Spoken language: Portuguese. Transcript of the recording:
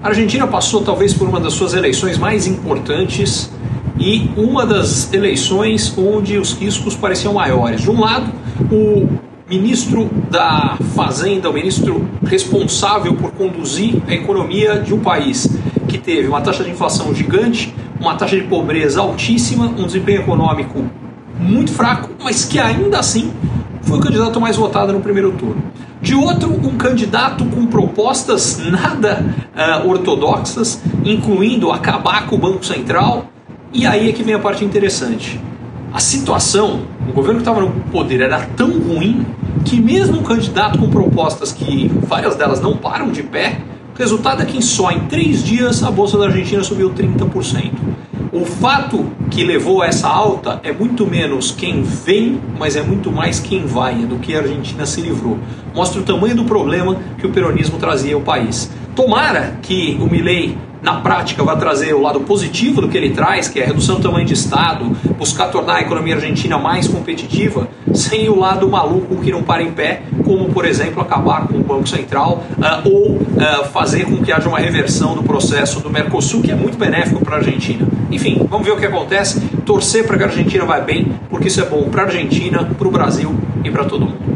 A Argentina passou talvez por uma das suas eleições mais importantes e uma das eleições onde os riscos pareciam maiores. De um lado, o ministro da Fazenda, o ministro responsável por conduzir a economia de um país que teve uma taxa de inflação gigante, uma taxa de pobreza altíssima, um desempenho econômico muito fraco, mas que ainda assim foi o candidato mais votado no primeiro turno. De outro, um candidato com propostas nada uh, ortodoxas, incluindo acabar com o Banco Central. E aí é que vem a parte interessante. A situação, o governo que estava no poder era tão ruim que mesmo um candidato com propostas que várias delas não param de pé, o resultado é que só em três dias a Bolsa da Argentina subiu 30%. O fato que levou a essa alta é muito menos quem vem, mas é muito mais quem vai, do que a Argentina se livrou. Mostra o tamanho do problema que o peronismo trazia ao país. Tomara que o Milley na prática vai trazer o lado positivo do que ele traz, que é a redução do tamanho de Estado, buscar tornar a economia argentina mais competitiva, sem o lado maluco que não para em pé, como por exemplo acabar com o Banco Central uh, ou uh, fazer com que haja uma reversão do processo do Mercosul, que é muito benéfico para a Argentina. Enfim, vamos ver o que acontece, torcer para que a Argentina vá bem, porque isso é bom para a Argentina, para o Brasil e para todo mundo.